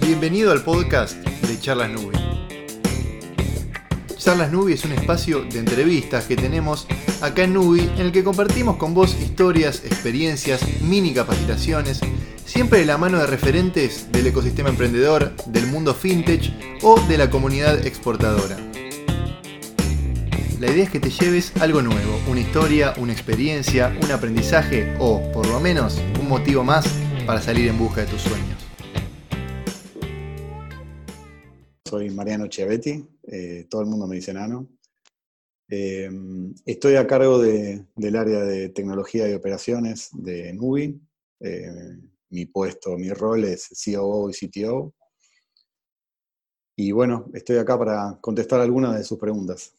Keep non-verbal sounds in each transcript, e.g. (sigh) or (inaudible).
Bienvenido al podcast de Charlas Nubi. Charlas Nubi es un espacio de entrevistas que tenemos acá en Nubi en el que compartimos con vos historias, experiencias, mini capacitaciones, siempre de la mano de referentes del ecosistema emprendedor, del mundo fintech o de la comunidad exportadora. La idea es que te lleves algo nuevo, una historia, una experiencia, un aprendizaje o, por lo menos, un motivo más para salir en busca de tus sueños. Soy Mariano Chiavetti, eh, todo el mundo me dice Nano. Eh, estoy a cargo del área de tecnología y operaciones de Nubi. Eh, mi puesto, mi rol es COO y CTO. Y bueno, estoy acá para contestar algunas de sus preguntas.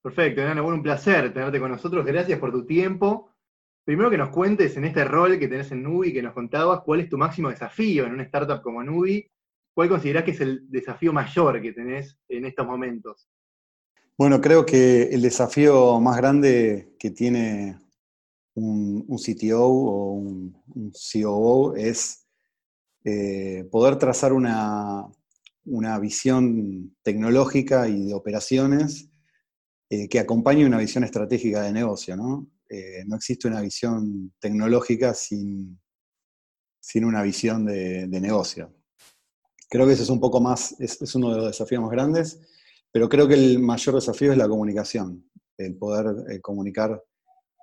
Perfecto, Nano, bueno, un placer tenerte con nosotros. Gracias por tu tiempo. Primero que nos cuentes en este rol que tenés en Nubi, que nos contabas, cuál es tu máximo desafío en una startup como Nubi. ¿Cuál considerás que es el desafío mayor que tenés en estos momentos? Bueno, creo que el desafío más grande que tiene un, CTO o un, COO es eh, poder trazar una, una, visión tecnológica y de operaciones eh, que acompañe una visión estratégica de negocio, ¿no? Eh, no existe una visión tecnológica sin, sin una visión de, negocio. Creo que ese es un poco más, es, uno de los desafíos más grandes, pero creo que el mayor desafío es la comunicación, el poder eh, comunicar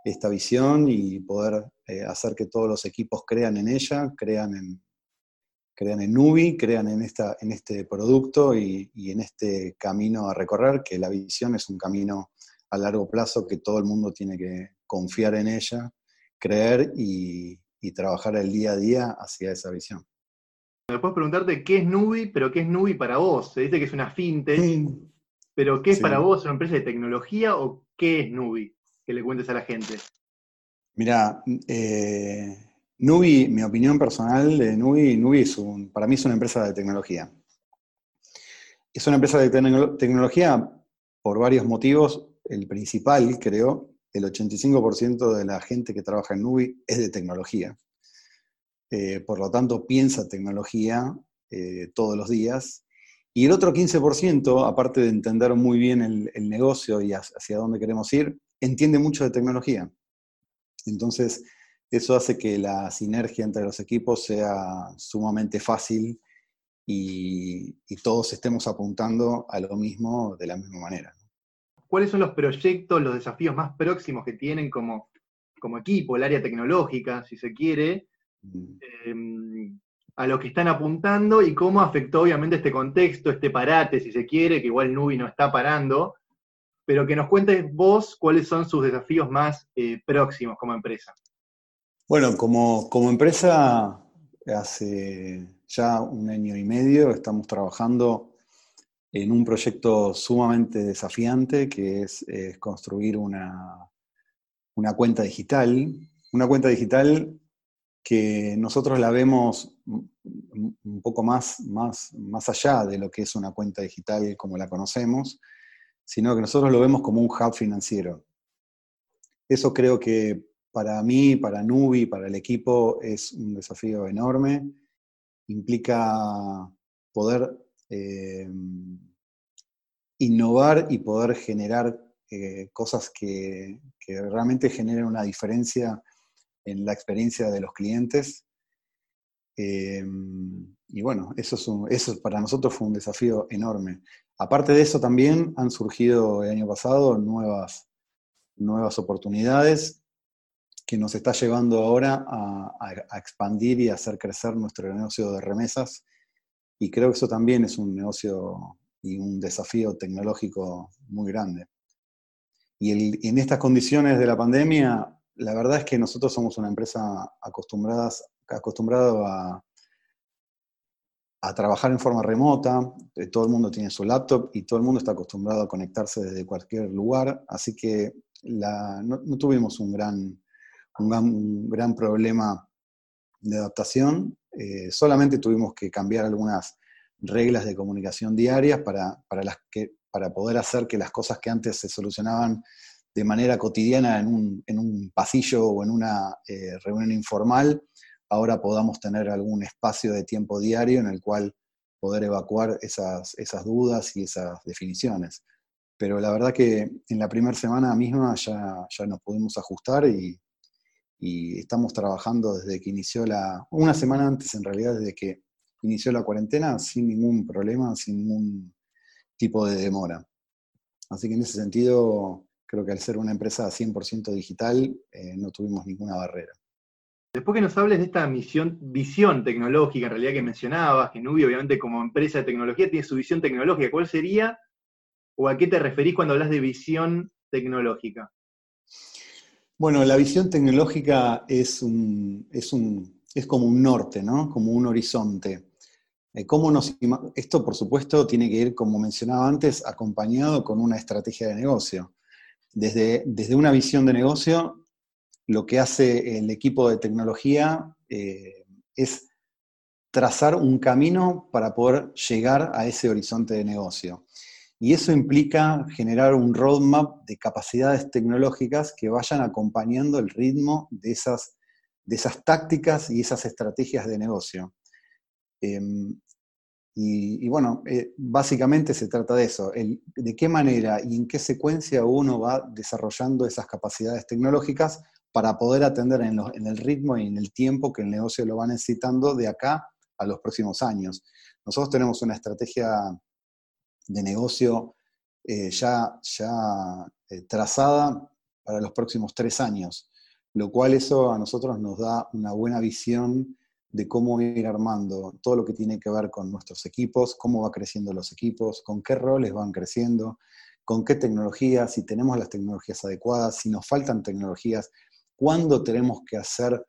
esta visión y poder hacer que todos los equipos crean en ella, crean en, crean en Nubi, crean en, esta, en este producto y, en este camino a recorrer, que la visión es un camino a largo plazo que todo el mundo tiene que confiar en ella, creer y, trabajar el día a día hacia esa visión. Después preguntarte qué es Nubi, pero qué es Nubi para vos. Se dice que es una fintech, pero ¿qué es para vos una empresa de tecnología o qué es Nubi? Que le cuentes a la gente. Mira, eh, Nubi, mi opinión personal de Nubi, Nubi es un, para mí es una empresa de tecnología. Es una empresa de tecnología por varios motivos. El principal, creo, el 85% de la gente que trabaja en Nubi es de tecnología. Eh, por lo tanto, piensa tecnología eh, todos los días. Y el otro 15%, aparte de entender muy bien el, negocio y hacia dónde queremos ir, entiende mucho de tecnología. Entonces, eso hace que la sinergia entre los equipos sea sumamente fácil y, todos estemos apuntando a lo mismo de la misma manera. ¿Cuáles son los proyectos, los desafíos más próximos que tienen como, equipo, el área tecnológica, si se quiere, mm. em, a lo que están apuntando y cómo afectó obviamente este contexto, este parate, si se quiere, que igual Nubi no está parando, pero que nos cuentes vos cuáles son sus desafíos más eh, próximos como empresa. Bueno, como, empresa, hace ya un año y medio estamos trabajando en un proyecto sumamente desafiante que es, construir una, una, cuenta digital. Una cuenta digital que nosotros la vemos un poco más, más, más allá de lo que es una cuenta digital como la conocemos, sino que nosotros lo vemos como un hub financiero. Eso creo que para mí, para Nubi, para el equipo, es un desafío enorme. Implica poder eh, innovar y poder generar eh, cosas que, realmente generen una diferencia en la experiencia de los clientes. Eh, y bueno, eso, es eso para nosotros fue un desafío enorme. Aparte de eso, también han surgido el año pasado nuevas, nuevas oportunidades que nos está llevando ahora a, expandir y hacer crecer nuestro negocio de remesas. Y creo que eso también es un negocio y un desafío tecnológico muy grande. Y en estas condiciones de la pandemia, la verdad es que nosotros somos una empresa acostumbradas, acostumbrada a, trabajar en forma remota, eh, todo el mundo tiene su laptop y todo el mundo está acostumbrado a conectarse desde cualquier lugar, así que no, tuvimos un gran un gran, problema de adaptación. Eh, solamente tuvimos que cambiar algunas reglas de comunicación diarias para, las que, para poder hacer que las cosas que antes se solucionaban de manera cotidiana en un, pasillo o en una eh, reunión informal, ahora podamos tener algún espacio de tiempo diario en el cual poder evacuar esas, esas dudas y esas definiciones. Pero la verdad que en la primera semana misma ya, ya nos pudimos ajustar y, y estamos trabajando desde que inició la, una semana antes en realidad, desde que inició la cuarentena, sin ningún problema, sin ningún tipo de demora. Así que en ese sentido, creo que al ser una empresa 100% digital, eh, no tuvimos ninguna barrera. Después que nos hables de esta misión, visión tecnológica, en realidad que mencionabas, que Nubi obviamente como empresa de tecnología tiene su visión tecnológica, ¿cuál sería o a qué te referís cuando hablas de visión tecnológica? Bueno, la visión tecnológica es, un, es, un, es como un norte, ¿no? Como un horizonte. Eh, ¿Cómo nos, esto, por supuesto, tiene que ir, como mencionaba antes, acompañado con una estrategia de negocio. Desde, desde una visión de negocio, lo que hace el equipo de tecnología eh, es trazar un camino para poder llegar a ese horizonte de negocio. Y eso implica generar un roadmap de capacidades tecnológicas que vayan acompañando el ritmo de esas, de esas tácticas y esas estrategias de negocio. Em, y, bueno, eh, básicamente se trata de eso, de qué manera y en qué secuencia uno va desarrollando esas capacidades tecnológicas para poder atender en, en, el ritmo y en el tiempo que el negocio lo va necesitando de acá a los próximos años. Nosotros tenemos una estrategia de negocio eh, ya, ya eh, trazada para los próximos tres años, lo cual eso a nosotros nos da una buena visión de cómo ir armando todo lo que tiene que ver con nuestros equipos, cómo va creciendo los equipos, con qué roles van creciendo, con qué tecnologías, si tenemos las tecnologías adecuadas, si nos faltan tecnologías, cuándo tenemos que hacer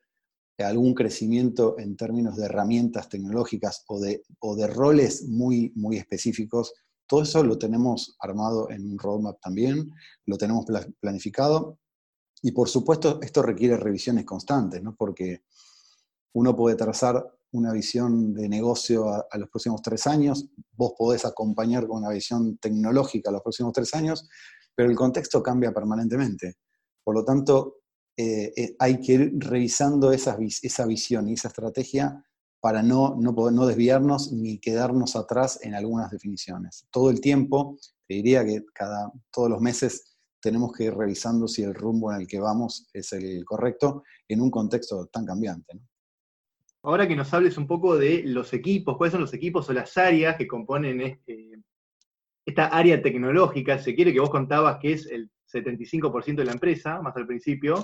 algún crecimiento en términos de herramientas tecnológicas o de, o de roles muy, muy específicos todo eso lo tenemos armado en un roadmap también, lo tenemos planificado y por supuesto esto requiere revisiones constantes, ¿no? porque uno puede trazar una visión de negocio a, los próximos tres años, vos podés acompañar con una visión tecnológica a los próximos tres años, pero el contexto cambia permanentemente. Por lo tanto, eh, eh, hay que ir revisando esa visión y esa estrategia para no, desviarnos ni quedarnos atrás en algunas definiciones. Todo el tiempo, te diría que cada, todos los meses tenemos que ir revisando si el rumbo en el que vamos es el correcto en un contexto tan cambiante. Ahora que nos hables un poco de los equipos, cuáles son los equipos o las áreas que componen este, esta área tecnológica, se quiere que vos contabas que es el 75% de la empresa, más al principio,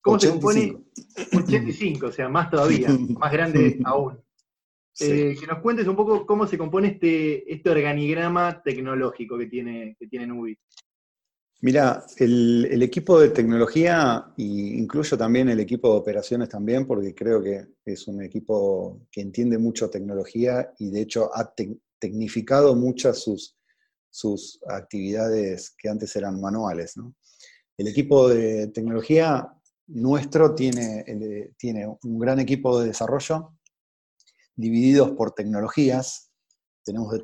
¿Cómo se compone? 85, o sea, más todavía, más grande (laughs) aún. Eh, que nos cuentes un poco cómo se compone este, este organigrama tecnológico que tiene, que tiene Nubi. Mira, el, equipo de tecnología, e incluyo también el equipo de operaciones también, porque creo que es un equipo que entiende mucho tecnología y de hecho ha tecnificado muchas sus, sus actividades que antes eran manuales. El equipo de tecnología nuestro tiene, tiene un gran equipo de desarrollo divididos por tecnologías. Tenemos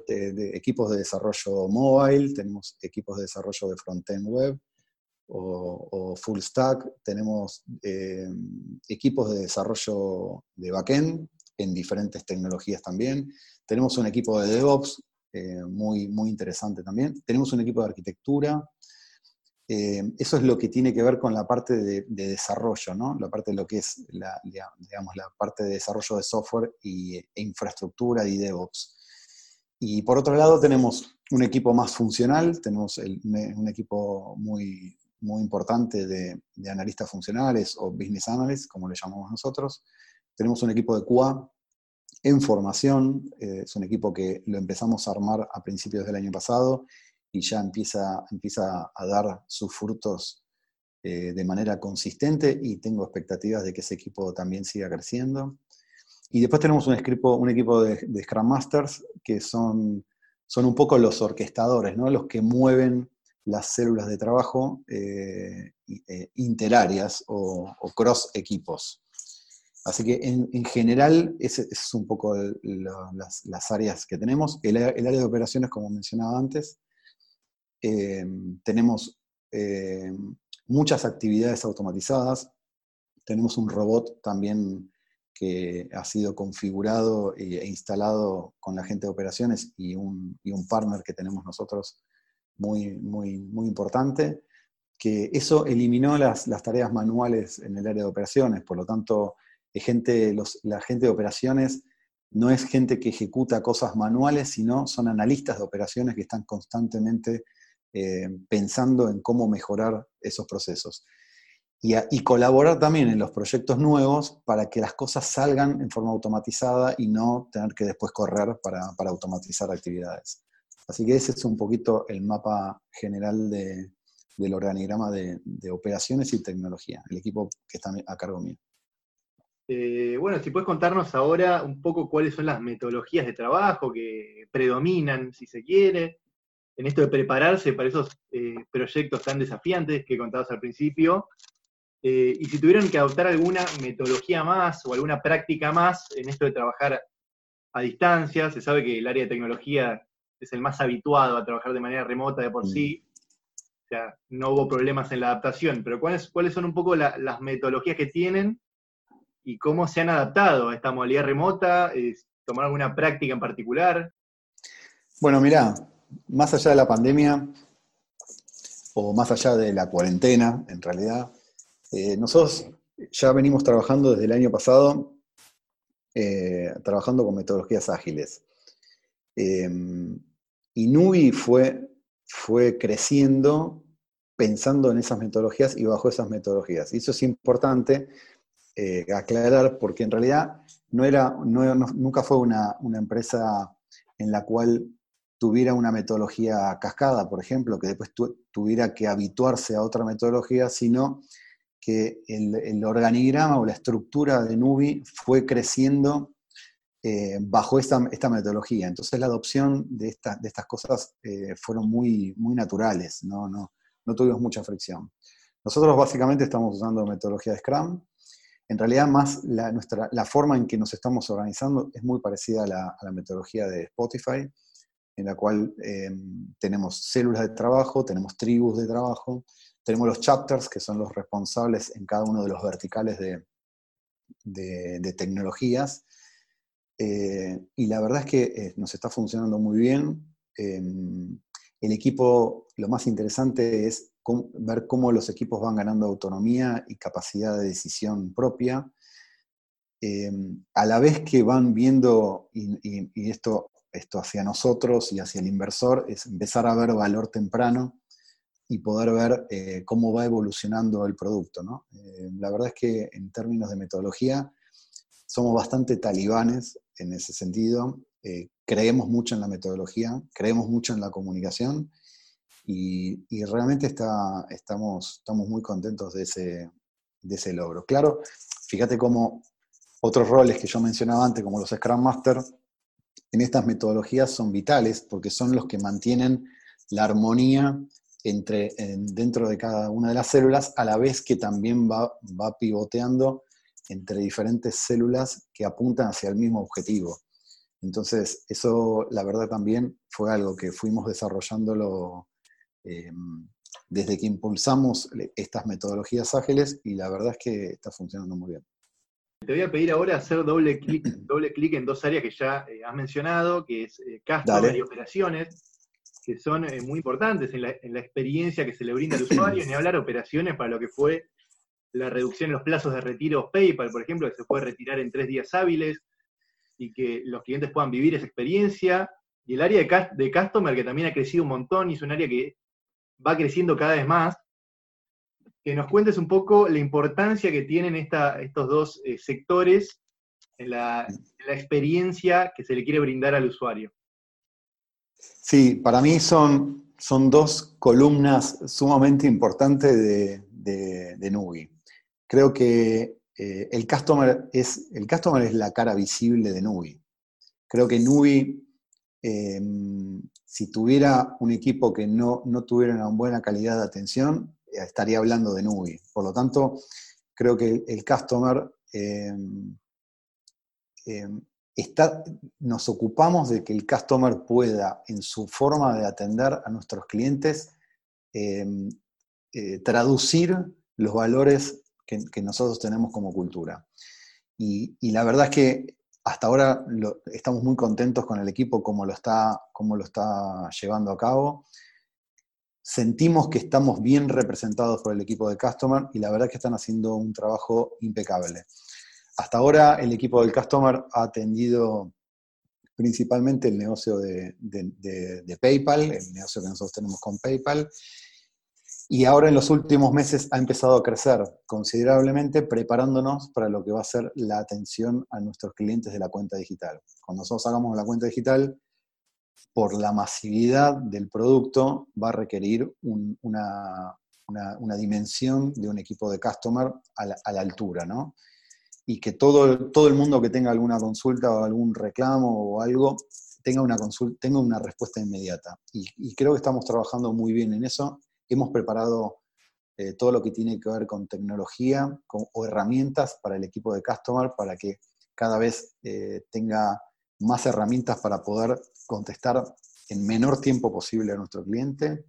equipos de desarrollo mobile, tenemos equipos de desarrollo de front-end web o, full stack, tenemos eh, equipos de desarrollo de backend en diferentes tecnologías también. Tenemos un equipo de DevOps eh, muy, muy interesante también. Tenemos un equipo de arquitectura, eh, eso es lo que tiene que ver con la parte de, desarrollo, ¿no? La parte de lo que es la, digamos, la parte de desarrollo de software y, e infraestructura y DevOps. Y por otro lado tenemos un equipo más funcional, tenemos un equipo muy, muy importante de, analistas funcionales o business analysts, como le llamamos nosotros. Tenemos un equipo de QA en formación, eh, es un equipo que lo empezamos a armar a principios del año pasado y ya empieza, empieza a dar sus frutos eh, de manera consistente y tengo expectativas de que ese equipo también siga creciendo. Y después tenemos un equipo, un equipo de, Scrum Masters que son, son un poco los orquestadores, ¿no? los que mueven las células de trabajo eh, eh, o, cross equipos. Así que en, general, ese es un poco las, áreas que tenemos. el, área de operaciones, como mencionaba antes, Em, tenemos em, muchas actividades automatizadas, tenemos un robot también que ha sido configurado e instalado con la gente de operaciones y un, partner que tenemos nosotros muy, muy, muy importante, que eso eliminó las, tareas manuales en el área de operaciones, por lo tanto, la gente de operaciones no es gente que ejecuta cosas manuales, sino son analistas de operaciones que están constantemente eh, pensando en cómo mejorar esos procesos y, colaborar también en los proyectos nuevos para que las cosas salgan en forma automatizada y no tener que después correr para, automatizar actividades. Así que ese es un poquito el mapa general del organigrama de, operaciones y tecnología, el equipo que está a cargo mío. Eh, bueno, si puedes contarnos ahora un poco cuáles son las metodologías de trabajo que predominan, si se quiere, en esto de prepararse para esos eh, proyectos tan desafiantes que contabas al principio, eh, y si tuvieran que adoptar alguna metodología más o alguna práctica más en esto de trabajar a distancia, se sabe que el área de tecnología es el más habituado a trabajar de manera remota de por mm. sí, o sea, no hubo problemas en la adaptación, pero ¿cuáles, cuáles son un poco las metodologías que tienen y cómo se han adaptado a esta modalidad remota? ¿Tomar alguna práctica en particular? Bueno, mira, más allá de la pandemia, o más allá de la cuarentena, en realidad, eh, nosotros ya venimos trabajando desde el año pasado, eh, trabajando con metodologías ágiles. Eh, y Nubi fue, fue creciendo pensando en esas metodologías y bajo esas metodologías. Y eso es importante aclarar porque en realidad no era, nunca fue una, una, empresa en la cual tuviera una metodología cascada, por ejemplo, que después tuviera que habituarse a otra metodología, sino que el, organigrama o la estructura de Nubi fue creciendo eh, bajo esta, metodología. Entonces la adopción de, de estas cosas eh, fueron muy, muy naturales, ¿no? No, no tuvimos mucha fricción. Nosotros básicamente estamos usando metodología de Scrum. En realidad, más la, nuestra, la forma en que nos estamos organizando es muy parecida a la, metodología de Spotify, en la cual eh, tenemos células de trabajo, tenemos tribus de trabajo, tenemos los chapters, que son los responsables en cada uno de los verticales de, tecnologías. Eh, y la verdad es que eh, nos está funcionando muy bien. Em, el equipo, lo más interesante es ver cómo los equipos van ganando autonomía y capacidad de decisión propia. Em, a la vez que van viendo, y, esto, esto hacia nosotros y hacia el inversor, es empezar a ver valor temprano y poder ver eh, cómo va evolucionando el producto. ¿no? Eh, la verdad es que en términos de metodología somos bastante talibanes en ese sentido. Eh, creemos mucho en la metodología, creemos mucho en la comunicación y, y realmente está, estamos, estamos muy contentos de ese, de ese logro. Claro, fíjate cómo otros roles que yo mencionaba antes, como los Scrum Master, en estas metodologías son vitales porque son los que mantienen la armonía entre, dentro de cada una de las células, a la vez que también va, va pivoteando entre diferentes células que apuntan hacia el mismo objetivo. Entonces, eso la verdad también fue algo que fuimos desarrollándolo eh, desde que impulsamos estas metodologías ágiles y la verdad es que está funcionando muy bien. Te voy a pedir ahora hacer doble clic doble clic en dos áreas que ya eh, has mencionado, que es eh, y operaciones que son eh, muy importantes en la, experiencia que se le brinda al (clears throat) usuario, ni hablar operaciones para lo que fue la reducción en los plazos de retiro PayPal, por ejemplo, que se puede retirar en tres días hábiles y que los clientes puedan vivir esa experiencia. Y el área de, de Customer, que también ha crecido un montón y es un área que va creciendo cada vez más, que nos cuentes un poco la importancia que tienen estos dos eh, sectores en la, experiencia que se le quiere brindar al usuario. Sí, para mí son, son dos columnas sumamente importantes de, de, Nubi. Creo que eh, el, customer es, el customer es la cara visible de Nubi. Creo que Nubi, em, si tuviera un equipo que no, tuviera una buena calidad de atención, eh, estaría hablando de Nubi. Por lo tanto, creo que el customer em, nos ocupamos de que el customer pueda, en su forma de atender a nuestros clientes, em, eh, traducir los valores que, nosotros tenemos como cultura. Y, la verdad es que hasta ahora estamos muy contentos con el equipo, cómo lo, está, cómo lo está llevando a cabo. Sentimos que estamos bien representados por el equipo de Customer y la verdad es que están haciendo un trabajo impecable. Hasta ahora el equipo del Customer ha atendido principalmente el negocio de, PayPal, el negocio que nosotros tenemos con PayPal, y ahora en los últimos meses ha empezado a crecer considerablemente, preparándonos para lo que va a ser la atención a nuestros clientes de la cuenta digital. Cuando nosotros hagamos la cuenta digital, por la masividad del producto, va a requerir una, dimensión de un equipo de customer a la, a la altura, ¿no? Y que todo, todo el mundo que tenga alguna consulta o algún reclamo o algo tenga una, consulta, tenga una respuesta inmediata. Y, creo que estamos trabajando muy bien en eso. Hemos preparado eh, todo lo que tiene que ver con tecnología o herramientas para el equipo de Customer para que cada vez eh, tenga más herramientas para poder contestar en menor tiempo posible a nuestro cliente.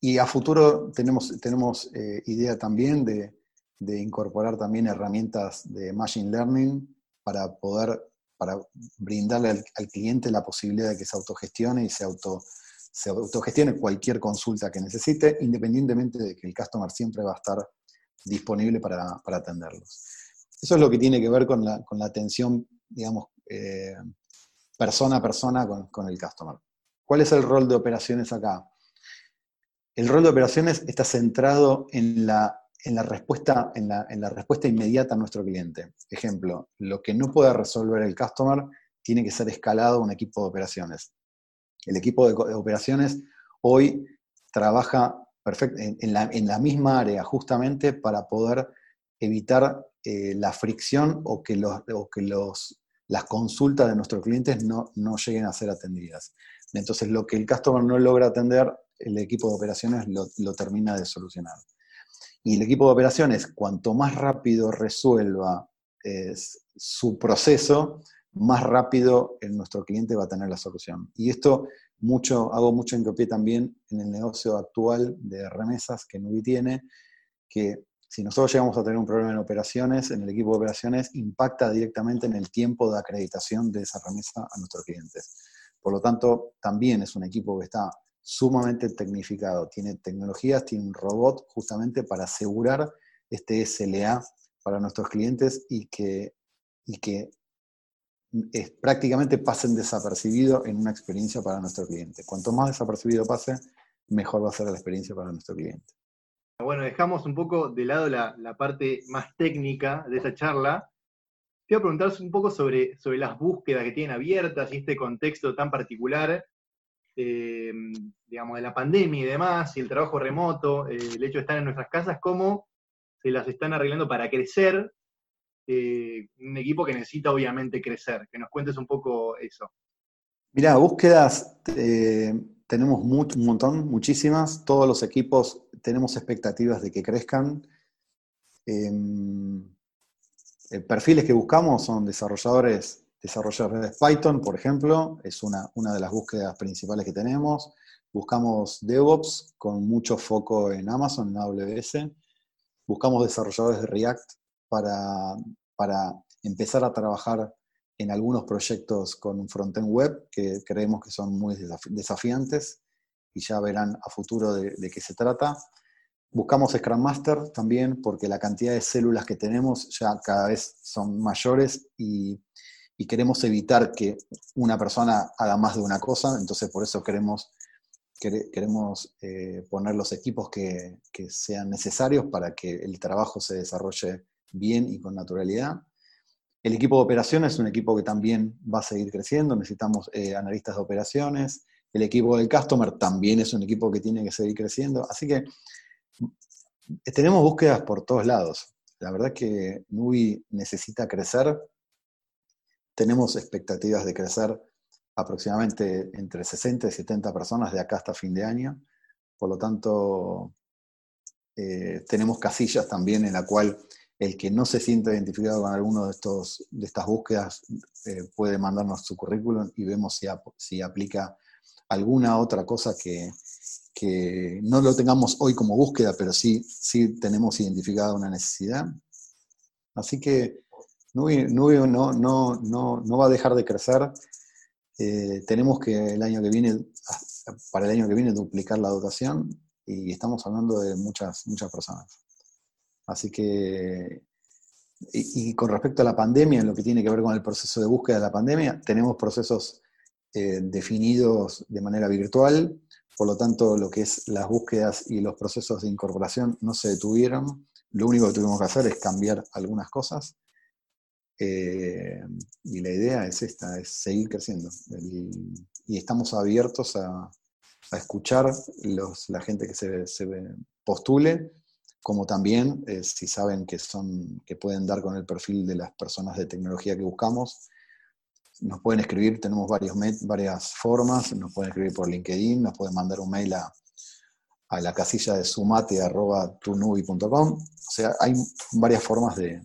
Y a futuro tenemos, tenemos eh, idea también de, de incorporar también herramientas de Machine Learning para poder, para brindarle al, cliente la posibilidad de que se autogestione y se, auto, se autogestione cualquier consulta que necesite, independientemente de que el customer siempre va a estar disponible para, atenderlos. Eso es lo que tiene que ver con la, atención, digamos, eh, persona a persona con, con el customer. ¿Cuál es el rol de operaciones acá? El rol de operaciones está centrado en la en la, respuesta, en la, respuesta inmediata a nuestro cliente. Ejemplo, lo que no puede resolver el customer tiene que ser escalado a un equipo de operaciones. El equipo de, operaciones hoy trabaja en, la, misma área justamente para poder evitar eh, la fricción o que, los, que los, las consultas de nuestros clientes no, lleguen a ser atendidas. Entonces, lo que el customer no logra atender, el equipo de operaciones lo, lo termina de solucionar. Y el equipo de operaciones, cuanto más rápido resuelva su proceso, más rápido nuestro cliente va a tener la solución. Y esto mucho, hago mucho hincapié también en el negocio actual de remesas que Nubi tiene, que si nosotros llegamos a tener un problema en operaciones, en el equipo de operaciones, impacta directamente en el tiempo de acreditación de esa remesa a nuestros clientes. Por lo tanto, también es un equipo que está sumamente tecnificado. Tiene tecnologías, tiene un robot justamente para asegurar este SLA para nuestros clientes y que, y que es, prácticamente pasen desapercibido en una experiencia para nuestro cliente. Cuanto más desapercibido pase, mejor va a ser la experiencia para nuestro cliente. Bueno, dejamos un poco de lado la, parte más técnica de esta charla. Te voy a preguntar un poco sobre, sobre las búsquedas que tienen abiertas y este contexto tan particular eh, digamos, de la pandemia y demás, y el trabajo remoto, eh, el hecho de estar en nuestras casas, cómo se las están arreglando para crecer, eh, un equipo que necesita obviamente crecer. Que nos cuentes un poco eso. Mira, búsquedas tenemos un montón, muchísimas. Todos los equipos tenemos expectativas de que crezcan. Em, perfiles que buscamos son desarrolladores Desarrolladores de Python, por ejemplo, es una, una de las búsquedas principales que tenemos. Buscamos DevOps con mucho foco en Amazon, en AWS. Buscamos desarrolladores de React para, para empezar a trabajar en algunos proyectos con un frontend web que creemos que son muy desafiantes y ya verán a futuro de, de, qué se trata. Buscamos Scrum Master también porque la cantidad de células que tenemos ya cada vez son mayores y y queremos evitar que una persona haga más de una cosa, entonces por eso queremos, queremos eh, poner los equipos que, sean necesarios para que el trabajo se desarrolle bien y con naturalidad. El equipo de operaciones es un equipo que también va a seguir creciendo, necesitamos eh, analistas de operaciones. El equipo del customer también es un equipo que tiene que seguir creciendo. Así que tenemos búsquedas por todos lados. La verdad que Nubi necesita crecer tenemos expectativas de crecer aproximadamente entre 60 y 70 personas de acá hasta fin de año. Por lo tanto, eh, tenemos casillas también en la cual el que no se sienta identificado con alguno de, estos, de estas búsquedas eh, puede mandarnos su currículum y vemos si, si aplica alguna otra cosa que, que, no lo tengamos hoy como búsqueda, pero sí, sí tenemos identificada una necesidad. Así que Nubi, no, va a dejar de crecer. Eh, tenemos que el año que viene, para el año que viene, duplicar la dotación y estamos hablando de muchas, muchas personas. Así que, y, con respecto a la pandemia, en lo que tiene que ver con el proceso de búsqueda de la pandemia, tenemos procesos eh, definidos de manera virtual, por lo tanto, lo que es las búsquedas y los procesos de incorporación no se detuvieron. Lo único que tuvimos que hacer es cambiar algunas cosas. Eh, y la idea es esta, es seguir creciendo. y estamos abiertos a, escuchar la gente que se, postule, como también eh, si saben que, son, que pueden dar con el perfil de las personas de tecnología que buscamos, nos pueden escribir, tenemos varias formas, nos pueden escribir por LinkedIn, nos pueden mandar un mail a, la casilla de sumate.tunubi.com. O sea, hay varias formas de,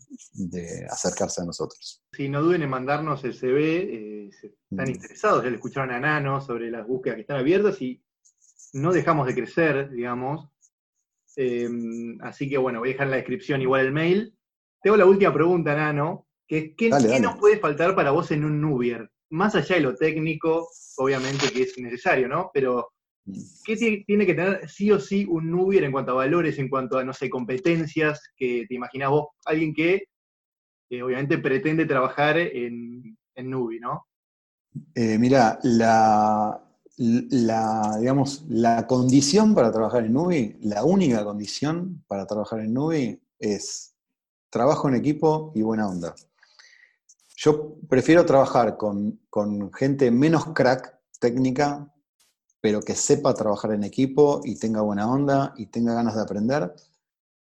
acercarse a nosotros. Si no duden en mandarnos el CV, eh, están mm. interesados, ya le escucharon a Nano sobre las búsquedas que están abiertas y no dejamos de crecer, digamos. Em, así que bueno, voy a dejar en la descripción igual el mail. Tengo la última pregunta, Nano, ¿Qué, nos puede faltar para vos en un Nubier? Más allá de lo técnico, obviamente que es necesario, ¿no? Pero. ¿Qué tiene que tener sí o sí un Nubier en cuanto a valores, en cuanto a, no sé, competencias que te imaginás vos? Alguien que obviamente pretende trabajar en, en Nubi, ¿no? Eh, mira, la, la, digamos, la condición para trabajar en Nubi, la única condición para trabajar en Nubi es trabajo en equipo y buena onda. Yo prefiero trabajar con, gente menos crack técnica, pero que sepa trabajar en equipo y tenga buena onda y tenga ganas de aprender,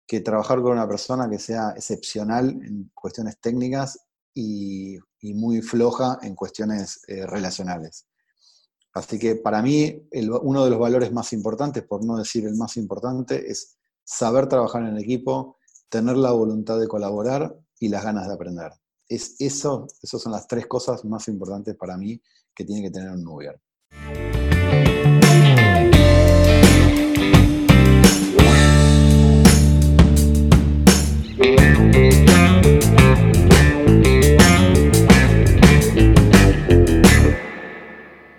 que trabajar con una persona que sea excepcional en cuestiones técnicas y, muy floja en cuestiones eh, relacionales. Así que para mí uno de los valores más importantes, por no decir el más importante, es saber trabajar en equipo, tener la voluntad de colaborar y las ganas de aprender es eso, esas son las tres cosas más importantes para mí que tiene que tener un Nubier.